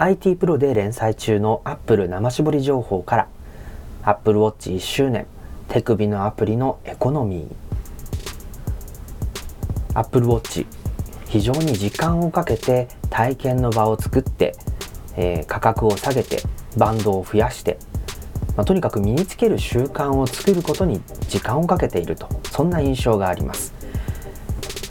IT プロで連載中の Apple 生絞り情報から Apple Watch 1周年手首のアプリのエコノミー。Apple Watch 非常に時間をかけて体験の場を作って、えー、価格を下げてバンドを増やして、まあ、とにかく身につける習慣を作ることに時間をかけているとそんな印象があります。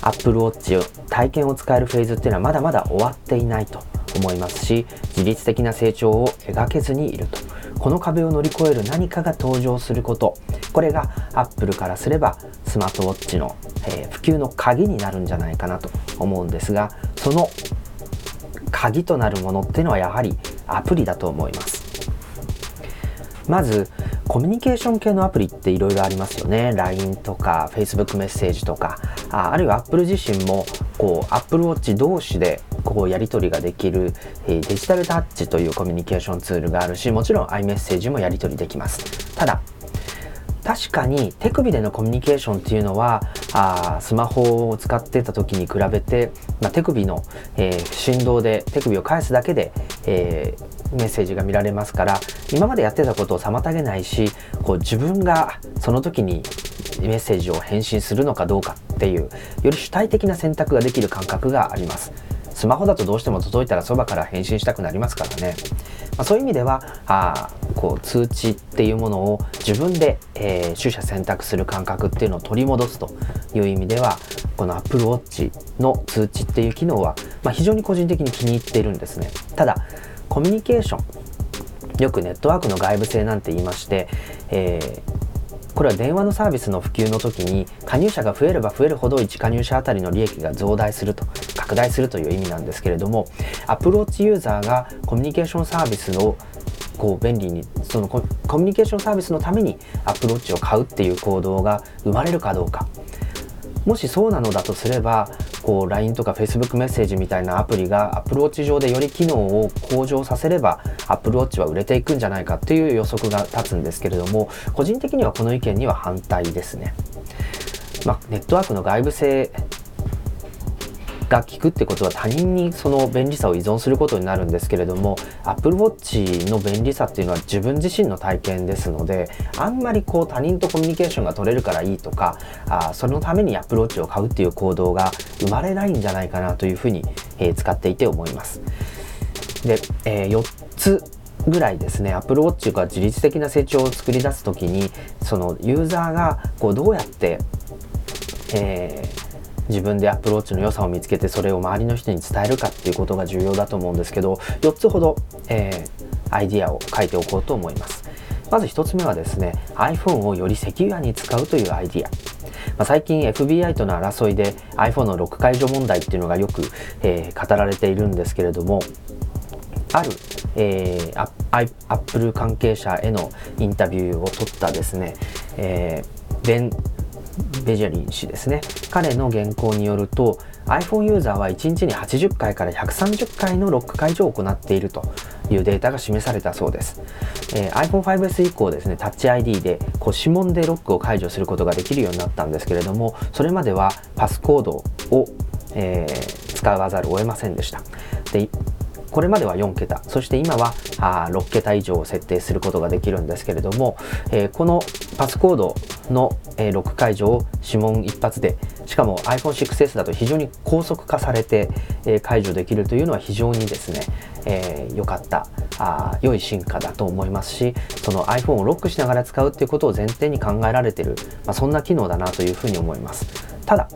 Apple Watch 体験を使えるフェーズっていうのはまだまだ終わっていないと。思いますし自律的な成長を描けずにいると。この壁を乗り越える何かが登場すること。これが Apple からすればスマートウォッチの、えー、普及の鍵になるんじゃないかなと思うんですがその鍵となるものっていうのはやはりアプリだと思います。まずコミュニケーション系のアプリっていろいろありますよね。LINE とか Facebook メッセージとかああるいは Apple 自身もこう Apple Watch 同士でこうやり取りができる、えデジタルタッチというコミュニケーションツールがあるしもちろん iMessage もやり取りできますただ確かに手首でのコミュニケーションっていうのはあスマホを使ってた時に比べて、まあ、手首の、えー、振動で手首を返すだけで、えー、メッセージが見られますから今までやってたことを妨げないしこう自分がその時にメッセージを返信するのかどうかっていうより主体的な選択ができる感覚があります。スマホだとどうしても届いたらそばから返信したくなりますからね。まあ、そういう意味ではあこう通知っていうものを自分で、えー、取捨選択する感覚っていうのを取り戻すという意味ではこの Apple Watch の通知っていう機能は、まあ、非常に個人的に気に入っているんですね。ただコミュニケーションよくネットワークの外部性なんて言いまして、えーこれは電話のサービスの普及の時に加入者が増えれば増えるほど1加入者あたりの利益が増大すると拡大するという意味なんですけれどもアプローチユーザーがコミュニケーションサービスのこう便利にそのコミュニケーションサービスのためにアプローチを買うっていう行動が生まれるかどうか。もしそうなのだとすればこう LINE とか Facebook メッセージみたいなアプリが Apple Watch 上でより機能を向上させれば Apple Watch は売れていくんじゃないかっていう予測が立つんですけれども個人的にはこの意見には反対ですね。まあ、ネットワークの外部性が効くってことは他人にその便利さを依存することになるんですけれども Apple Watch の便利さっていうのは自分自身の体験ですのであんまりこう他人とコミュニケーションが取れるからいいとかあそのために Apple Watch を買うっていう行動が生まれないんじゃないかなというふうに、えー、使っていて思います。で、えー、4つぐらいですね Apple Watch が自律的な成長を作り出す時にそのユーザーがこうどうやって、えー自分でアプローチの良さを見つけてそれを周りの人に伝えるかっていうことが重要だと思うんですけど4つほど、えー、アイディアを書いておこうと思います。まず1つ目はですね iPhone をよりセキュアに使うというアイディア。まあ、最近 FBI との争いで iPhone のロック解除問題っていうのがよく、えー、語られているんですけれどもある、えー、アップル関係者へのインタビューを取ったですね、えー、ベジャリン氏ですね。彼の原稿によると iPhone ユーザーは1日に80回から130回のロック解除を行っているというデータが示されたそうです、えー、iPhone5S 以降ですねタッチ ID でこう指紋でロックを解除することができるようになったんですけれどもそれまではパスコードを、えー、使わざるを得ませんでした。でこれまでは4桁。そして今はあ6桁以上を設定することができるんですけれども、えー、このパスコードの、え、ロック解除を指紋一発でしかも iPhone6S だと非常に高速化されて、え、解除できるというのは非常にですね良、えー、かったあ良い進化だと思いますしその iPhone をロックしながら使うっていうことを前提に考えられてる、まあ、そんな機能だなというふうに思います。ただ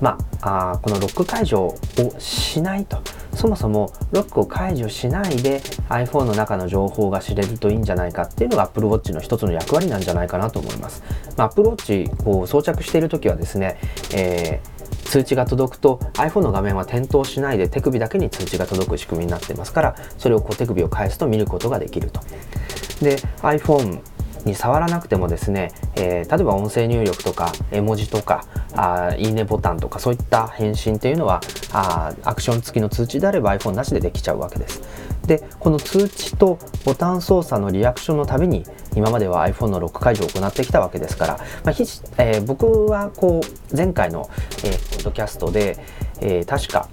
まあ、あこのロック解除をしないとそもそもロックを解除しないで iPhone の中の情報が知れるといいんじゃないかっていうのが Apple Watch の一つの役割なんじゃないかなと思います。まあ、Apple Watch こう装着している時はですね、えー、通知が届くと iPhone の画面は点灯しないで手首だけに通知が届く仕組みになってますからそれをこう手首を返すと見ることができると。で iPhone に触らなくてもですね、えー、例えば音声入力とか絵文字とかあいいねボタンとかそういった返信というのはあアクション付きの通知であれば iPhone なしでできちゃうわけです。でこの通知とボタン操作のリアクションのために今までは iPhone のロック解除を行ってきたわけですから、まあひえー、僕はこう前回の、え、ポッドキャストで、えー、確か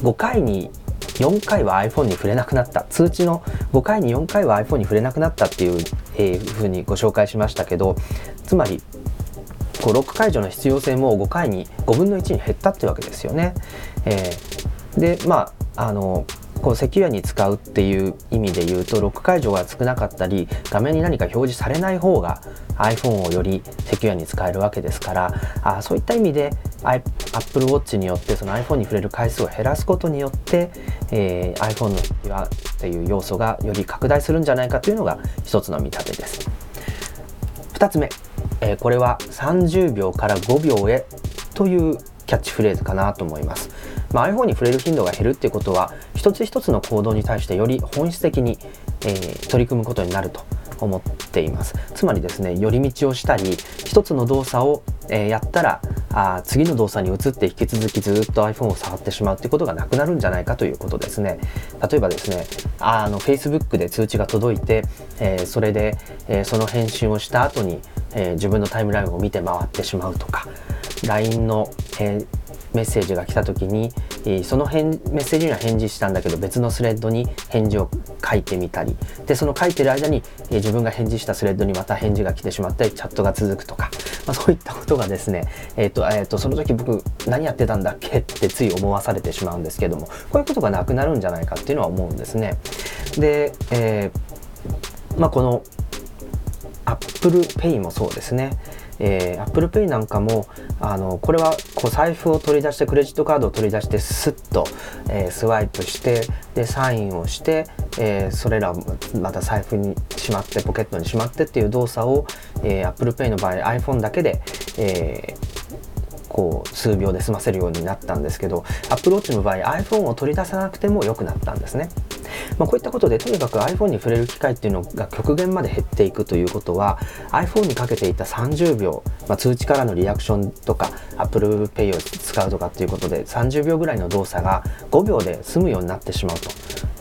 5回に4回は iPhone に触れなくなった通知の5回に4回は iPhone に触れなくなったっていう、えー、ふうにご紹介しましたけどつまりこうロック解除の必要性も5回に5分の1に減ったってわけですよね。えー、でまああのこうセキュアに使うっていう意味で言うとロック解除が少なかったり画面に何か表示されない方が iPhone をよりセキュアに使えるわけですからあそういった意味で Apple Watch によってその iPhone に触れる回数を減らすことによって、えー、iPhone のセキュアっていう要素がより拡大するんじゃないかというのが一つの見立てです。2つ目、えー、これは30秒から5秒へというキャッチフレーズかなと思います。まあ、iPhone に触れる頻度が減るっていうことは一つ一つの行動に対してより本質的に、えー、取り組むことになると思っています。つまりですね寄り道をしたり一つの動作を、えー、やったらあ次の動作に移って引き続きずっと iPhone を触ってしまうってことがなくなるんじゃないかということですね。例えばですねあの Facebook で通知が届いて、えー、それで、えー、その返信をした後に、え自分のタイムラインを見て回ってしまうとか LINE の、えメッセージが来た時にそのメッセージには返事したんだけど別のスレッドに返事を書いてみたりでその書いてる間に自分が返事したスレッドにまた返事が来てしまってチャットが続くとか、まあ、そういったことがですね、えーとえーと、その時僕何やってたんだっけってつい思わされてしまうんですけどもこういうことがなくなるんじゃないかっていうのは思うんですね。で、えーまあ、この Apple Pay もそうですね。えー、Apple Pay なんかもあのこれはこう財布を取り出してクレジットカードを取り出してスッと、えー、スワイプしてでサインをして、えー、それらまた財布にしまってポケットにしまってっていう動作を、えー、Apple Pay の場合 iPhone だけで、えこう数秒で済ませるようになったんですけど Apple Watch の場合 iPhone を取り出さなくても良くなったんですね。まあ、こういったことでとにかく iPhone に触れる機会っていうのが極限まで減っていくということは iPhone にかけていた30秒、まあ、通知からのリアクションとか Apple Pay を使うとかっていうことで30秒ぐらいの動作が5秒で済むようになってしまうと。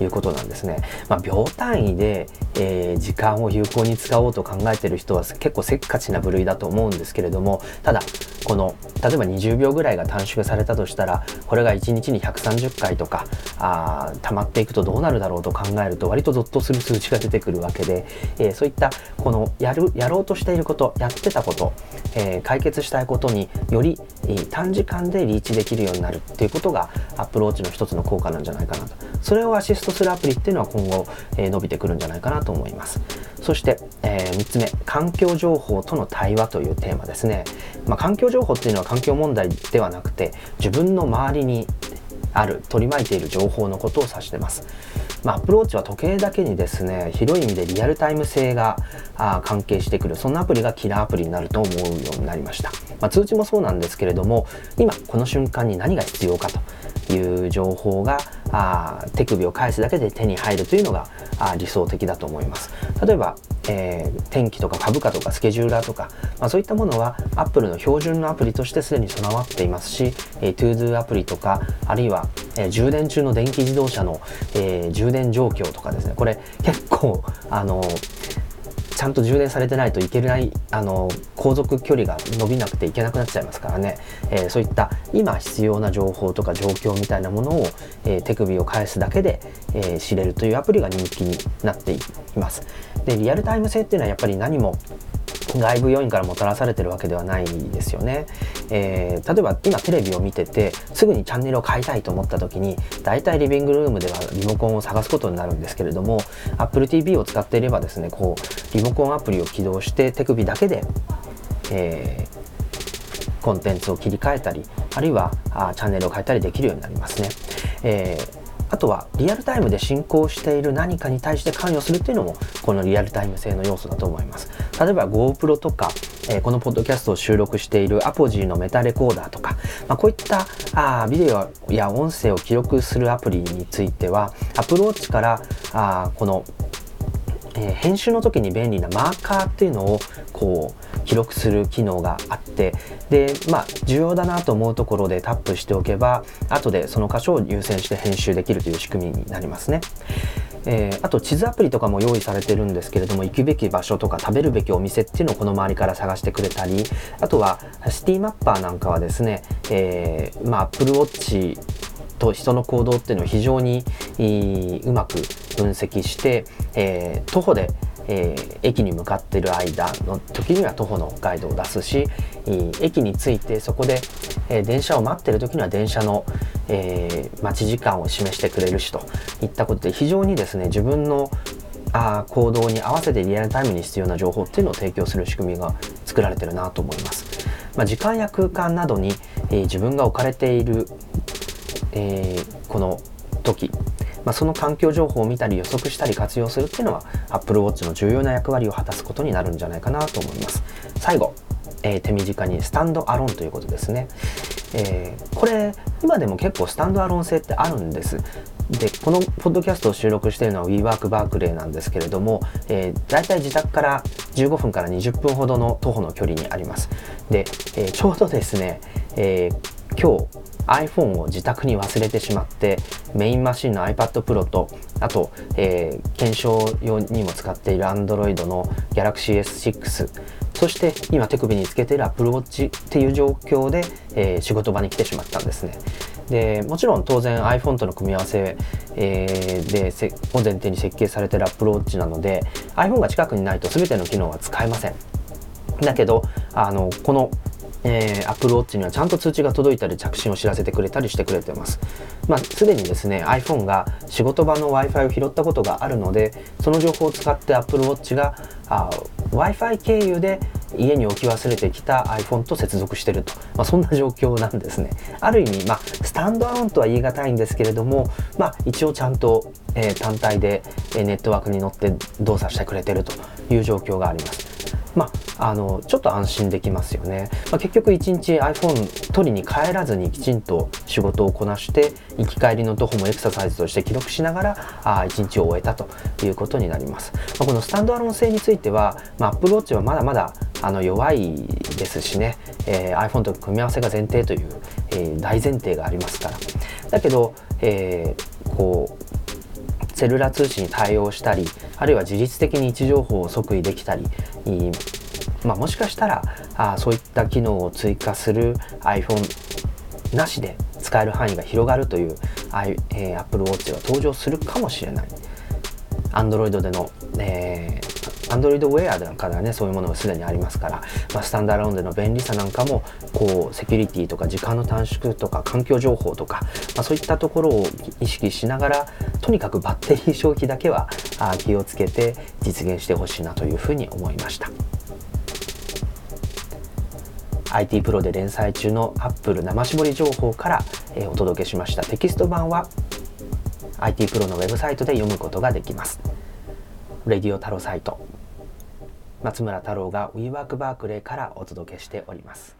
いうことなんですね。まあ、秒単位で、えー、時間を有効に使おうと考えてる人は結構せっかちな部類だと思うんですけれどもただこの例えば20秒ぐらいが短縮されたとしたらこれが1日に130回とかあ溜まっていくとどうなるだろうと考えると割とゾッとする数値が出てくるわけで、えー、そういったこのやるやろうとしていることやってたこと、えー、解決したいことにより、え、短時間でリーチできるようになるっていうことがアプローチの一つの効果なんじゃないかなとそれをアシストするアプリっていうのは今後、え伸びてくるんじゃないかなと思います。そして、え3つ目環境情報との対話というテーマですね、まあ、環境情報っていうのは環境問題ではなくて自分の周りにある取り巻いている情報のことを指してます。まあ、アプローチは時計だけにですね広い意味でリアルタイム性があ関係してくる。そんなアプリがキラーアプリになると思うようになりました、まあ、通知もそうなんですけれども今この瞬間に何が必要かという情報があ手首を返すだけで手に入るというのがあ理想的だと思います。例えばえー、天気とか株価とかスケジューラーとか、まあ、そういったものは Apple の標準のアプリとしてすでに備わっていますし、えー、ToDo アプリとかあるいは、えー、充電中の電気自動車の、えー、充電状況とかですねこれ結構あのちゃんと充電されてないといけないあの航続距離が伸びなくていけなくなっちゃいますからね、えー、そういった今必要な情報とか状況みたいなものを、えー、手首を返すだけで、えー、知れるというアプリが人気になっています。でリアルタイム性っていうのはやっぱり何も外部要因からもたらされてるわけではないですよね、えー、例えば今テレビを見ててすぐにチャンネルを変えたいと思った時に大体リビングルームではリモコンを探すことになるんですけれども Apple TV を使っていればですねこうリモコンアプリを起動して手首だけで、えー、コンテンツを切り替えたりあるいはあチャンネルを変えたりできるようになりますね。えーあとはリアルタイムで進行している何かに対して関与するっていうのもこのリアルタイム性の要素だと思います。例えば GoPro とか、えー、このポッドキャストを収録しているアポジーのメタレコーダーとか、まあ、こういったあビデオや音声を記録するアプリについては Apple Watch からあこのえー、編集の時に便利なマーカーっていうのをこう記録する機能があってでまあ重要だなと思うところでタップしておけば後でその箇所を優先して編集できるという仕組みになりますね。えー、あと地図アプリとかも用意されてるんですけれども行くべき場所とか食べるべきお店っていうのをこの周りから探してくれたりあとはシティマッパーなんかはですね、えーまあ、Apple Watch と人の行動っていうのを非常にうまく分析して、えー、徒歩でえー、駅に向かってる間の時には徒歩のガイドを出すし、駅に着いてそこで、えー、電車を待ってる時には電車の、えー、待ち時間を示してくれるしといったことで非常にですね自分のあ行動に合わせてリアルタイムに必要な情報っていうのを提供する仕組みが作られてるなと思います。まあ、時間や空間などに、えー、自分が置かれている、えー、この時まあ、その環境情報を見たり予測したり活用するっていうのは Apple Watch の重要な役割を果たすことになるんじゃないかなと思います。最後、えー、手短にスタンドアロンということですね、えー、これ今でも結構スタンドアロン性ってあるんです。でこのポッドキャストを収録しているのは WeWork バークレーなんですけれども、えー、大体自宅から15分から20分ほどの徒歩の距離にあります。で、えー、ちょうどですね、えー、今日 iPhone を自宅に忘れてしまってメインマシンの iPad Pro とあと、えー、検証用にも使っている Android の Galaxy S6 そして今手首につけている Apple Watch っていう状況で、えー、仕事場に来てしまったんですね。でもちろん当然 iPhone との組み合わせ、えー、でせを前提に設計されている Apple Watch なので iPhone が近くにないと全ての機能は使えません。だけどあのこのえー、Apple Watch にはちゃんと通知が届いたり着信を知らせてくれたりしてくれてます。まあ、すでにですね iPhone が仕事場の Wi-Fi を拾ったことがあるのでその情報を使って Apple Watch が Wi-Fi 経由で家に置き忘れてきた iPhone と接続してると、まあ、そんな状況なんですね。ある意味、まあ、スタンドアロンとは言い難いんですけれども、まあ、一応ちゃんと、えー、単体でえネットワークに乗って動作してくれてるという状況があります。まあ、あのちょっと安心できますよね、まあ、結局1日 iPhone 取りに帰らずにきちんと仕事をこなして行き帰りの徒歩もエクササイズとして記録しながらあ1日を終えたということになります、まあ、このスタンドアロン性については、まあ、Apple Watch はまだまだあの弱いですしね、えー、iPhone と組み合わせが前提という、えー、大前提がありますから。だけど、えー、こうセルラ通信に対応したりあるいは自律的に位置情報を即位できたり、まあ、もしかしたらあそういった機能を追加する iPhone なしで使える範囲が広がるという、えー、Apple Watch が登場するかもしれない。Android での、えー Android Wear なんかではねそういうものがすでにありますから、まあ、スタンダーローンでの便利さなんかもこうセキュリティとか時間の短縮とか環境情報とか、まあ、そういったところを意識しながらとにかくバッテリー消費だけは気をつけて実現してほしいなというふうに思いました。IT プロで連載中の Apple 生絞り情報から、えお届けしましたテキスト版は IT プロのウェブサイトで読むことができます。レディオタロサイト松村太郎が WeWork バークレーからお届けしております。